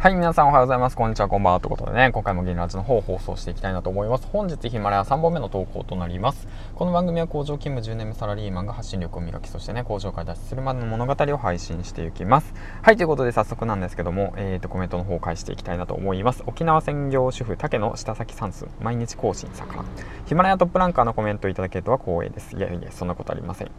はい、皆さんおはようございます。こんにちは、こんばんは。ということでね、今回も銀ラジの方を放送していきたいなと思います。本日ヒマラヤ3本目の投稿となります。この番組は工場勤務10年目サラリーマンが発信力を磨き、そしてね、工場から脱出するまでの物語を配信していきます。はい、ということで早速なんですけども、えーと、コメントの方を返していきたいなと思います。沖縄専業主婦、竹の下先算数、毎日更新盛ん。ヒマラヤトップランカーのコメントをいただけるとは光栄です。いやいや、そんなことありません。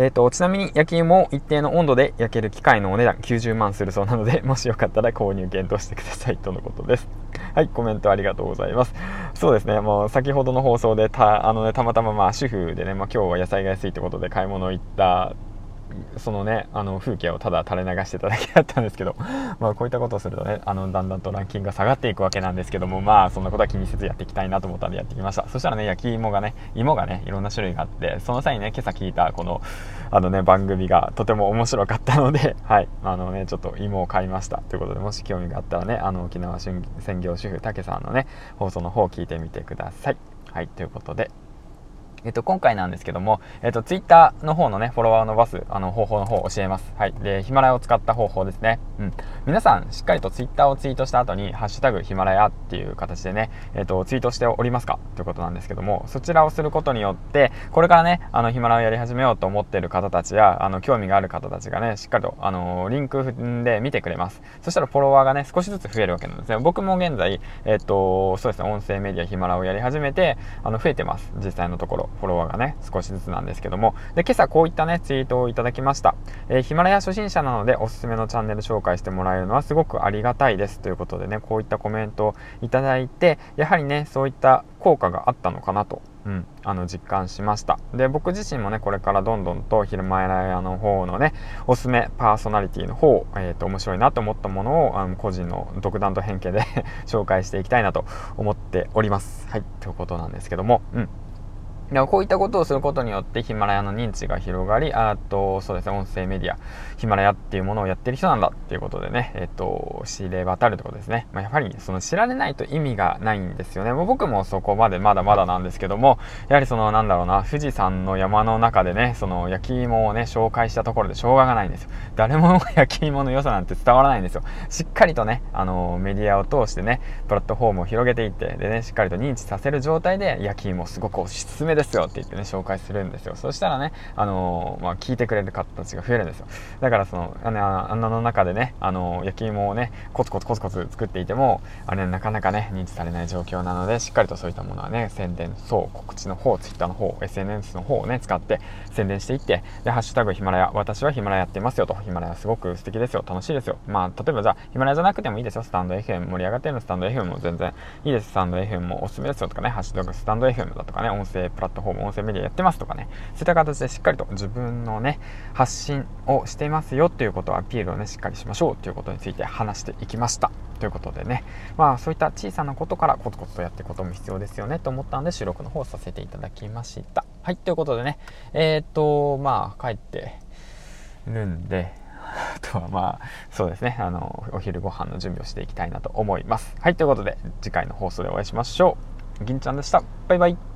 えーと、ちなみに焼き芋を一定の温度で焼ける機械のお値段90万するそうなので、もしよかったら購入検討してくださいとのことです。はい、コメントありがとうございます。そうですね、もう先ほどの放送でたあの、ね、たまたままあ主婦でね、まあ、今日は野菜が安いってことで買い物行ったそのねあの風景をただ垂れ流してただけだったんですけど まあこういったことをするとねあのだんだんとランキングが下がっていくわけなんですけどもまあそんなことは気にせずやっていきたいなと思ったんでやってきました。そしたらね焼き芋がね芋がねいろんな種類があってその際にね今朝聞いたこのあのね番組がとても面白かったので はい。あのねちょっと芋を買いましたということでもし興味があったらねあの沖縄専業主婦たけさんのね放送の方を聞いてみてください。はい。ということでえっと、今回なんですけども、えっと、ツイッターの方のね、フォロワーを伸ばす、あの、方法の方を教えます。はい。で、ヒマラヤを使った方法ですね。うん。皆さん、しっかりとツイッターをツイートした後に、ハッシュタグヒマラヤっていう形でね、えっと、ツイートしておりますかということなんですけども、そちらをすることによって、これからね、あの、ヒマラヤをやり始めようと思っている方たちや、あの、興味がある方たちがね、しっかりと、あの、リンク踏んで見てくれます。そしたら、フォロワーがね、少しずつ増えるわけなんですね。僕も現在、えっと、そうですね、音声メディアヒマラヤをやり始めて、あの、増えてます。実際のところ、フォロワーがね。少しずつなんですけども、で、今朝こういったね、ツイートをいただきました。えー、ヒマラヤ初心者なのでおすすめのチャンネル紹介してもらえるのはすごくありがたいです。ということでね、こういったコメントをいただいて、やはりね、そういった効果があったのかなとうん、あの実感しました。で僕自身もねこれからどんどんと昼前ラヤの方のねおすすめパーソナリティの方、えーと、面白いなと思ったものをあの個人の独断と偏見で 紹介していきたいなと思っております。はいということなんですけども。うん。でこういったことをすることによってヒマラヤの認知が広がり、あと、そうですね、音声メディア、ヒマラヤっていうものをやってる人なんだっていうことでね、えっと、知れ渡るってことですね。まあ、やはり、その知られないと意味がないんですよね。もう僕もそこまでまだまだなんですけども、やはりその、なんだろうな、富士山の山の中でね、その焼き芋をね、紹介したところでしょうががないんですよ。誰も 焼き芋の良さなんて伝わらないんですよ。しっかりとね、あの、メディアを通してね、プラットフォームを広げていって、でね、しっかりと認知させる状態で焼き芋すごくおすすめですよって言ってね、紹介するんですよ。そしたらね、あのー、まあ、聞いてくれる方たちが増えるんですよ。だからその、あの、穴の中でね、あのー、焼き芋をね、コツコツコツコツ作っていても、あれ、なかなかね、認知されない状況なので、しっかりとそういったものはね、宣伝、そう、告知の方、ツイッターの方、SNS の方をね、使って宣伝していって、で、ハッシュタグヒマラヤ、私はヒマラヤやってますよと、ヒマラヤすごく素敵ですよ、楽しいですよ。まあ、例えばじゃあ、ヒマラヤじゃなくてもいいですよ、スタンド FM 盛り上がってるのスタンド FM も全然いいです、スタンド FM もおすすめですよとかね、ハッシュタグスタンド FM だとかね、音声プラットフォーム、音声メディアやってますとかね、そういった形でしっかりと自分のね、発信をしていますよということをアピールをね、しっかりしましょうということについて話していきました。ということでね、まあそういった小さなことからコツコツとやっていくことも必要ですよねと思ったんで収録の方をさせていただきました。はい、ということでね、えー、っと、まあ帰ってるんで、あ とはまあ、そうですね、あの、お昼ご飯の準備をしていきたいなと思います。はい、ということで、次回の放送でお会いしましょう。銀ちゃんでした。バイバイ。